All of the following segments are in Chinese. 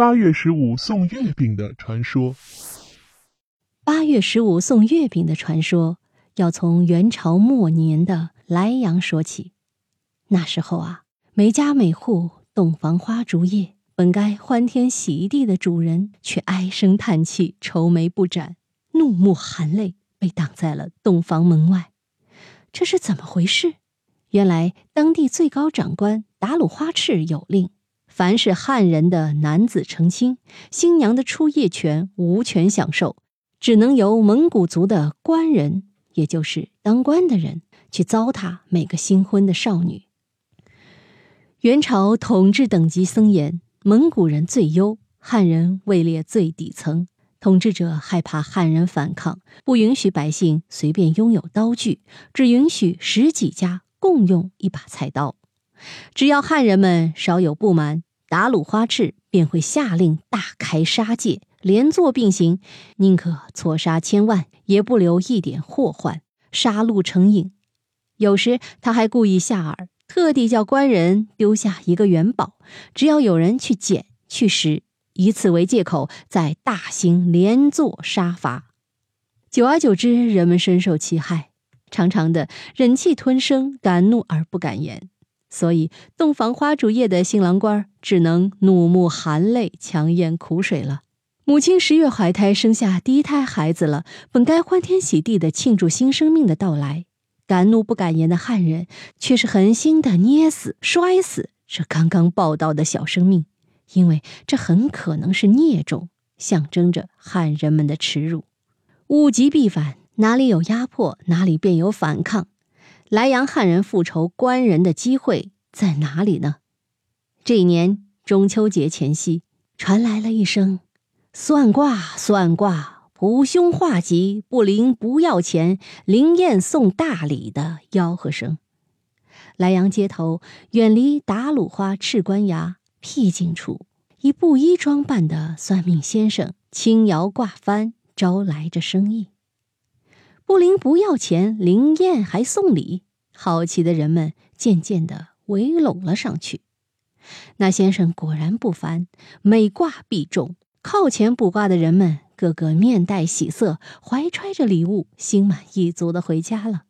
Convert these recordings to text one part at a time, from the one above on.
八月十五送月饼的传说。八月十五送月饼的传说，要从元朝末年的莱阳说起。那时候啊，每家每户洞房花烛夜，本该欢天喜地的主人，却唉声叹气、愁眉不展、怒目含泪，被挡在了洞房门外。这是怎么回事？原来当地最高长官达鲁花赤有令，凡是汉人的男子成亲，新娘的初夜权无权享受。只能由蒙古族的官人，也就是当官的人，去糟蹋每个新婚的少女。元朝统治等级森严，蒙古人最优，汉人位列最底层。统治者害怕汉人反抗，不允许百姓随便拥有刀具，只允许十几家共用一把菜刀。只要汉人们稍有不满，达鲁花赤便会下令大开杀戒。连坐并行，宁可错杀千万，也不留一点祸患，杀戮成瘾。有时他还故意下饵，特地叫官人丢下一个元宝，只要有人去捡去拾，以此为借口，再大行连坐杀伐。久而久之，人们深受其害，常常的忍气吞声，敢怒而不敢言。所以，洞房花烛夜的新郎官只能怒目含泪，强咽苦水了。母亲十月怀胎生下第一胎孩子了，本该欢天喜地的庆祝新生命的到来，敢怒不敢言的汉人却是狠心的捏死、摔死这刚刚报道的小生命，因为这很可能是孽种，象征着汉人们的耻辱。物极必反，哪里有压迫，哪里便有反抗。莱阳汉人复仇官人的机会在哪里呢？这一年中秋节前夕，传来了一声。算卦，算卦，普凶化吉，不灵不要钱，灵验送大礼的吆喝声。莱阳街头，远离打鲁花赤官衙僻静处，一布衣装扮的算命先生轻摇挂幡，招来着生意。不灵不要钱，灵验还送礼，好奇的人们渐渐的围拢了上去。那先生果然不凡，每卦必中。靠前卜卦的人们，个个面带喜色，怀揣着礼物，心满意足的回家了。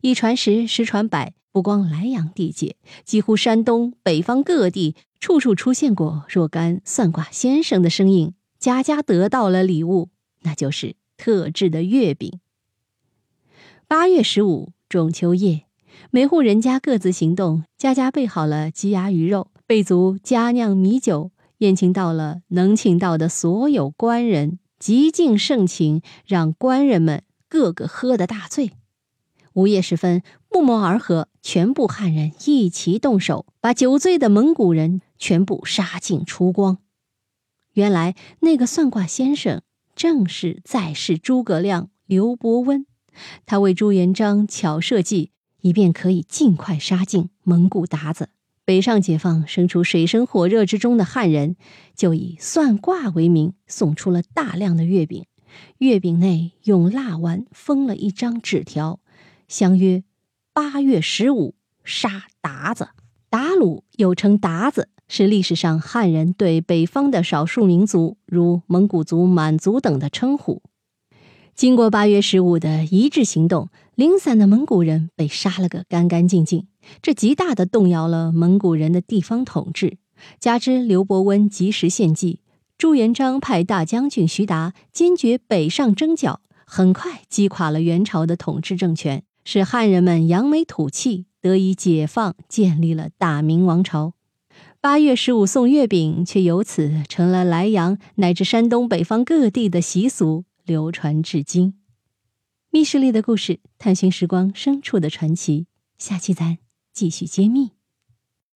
一传十，十传百，不光莱阳地界，几乎山东、北方各地，处处出现过若干算卦先生的身影，家家得到了礼物，那就是特制的月饼。八月十五，中秋夜，每户人家各自行动，家家备好了鸡鸭鱼肉，备足佳酿米酒。宴请到了能请到的所有官人，极尽盛情，让官人们个个喝得大醉。午夜时分，不谋而合，全部汉人一齐动手，把酒醉的蒙古人全部杀尽出光。原来那个算卦先生正是在世诸葛亮刘伯温，他为朱元璋巧设计，以便可以尽快杀尽蒙古鞑子。北上解放，生出水深火热之中的汉人，就以算卦为名，送出了大量的月饼。月饼内用蜡丸封了一张纸条，相约八月十五杀鞑子。鞑虏又称鞑子，是历史上汉人对北方的少数民族，如蒙古族、满族等的称呼。经过八月十五的一致行动，零散的蒙古人被杀了个干干净净。这极大的动摇了蒙古人的地方统治。加之刘伯温及时献计，朱元璋派大将军徐达坚决北上征剿，很快击垮了元朝的统治政权，使汉人们扬眉吐气，得以解放，建立了大明王朝。八月十五送月饼，却由此成了莱阳乃至山东北方各地的习俗。流传至今，密室里的故事，探寻时光深处的传奇。下期咱继续揭秘。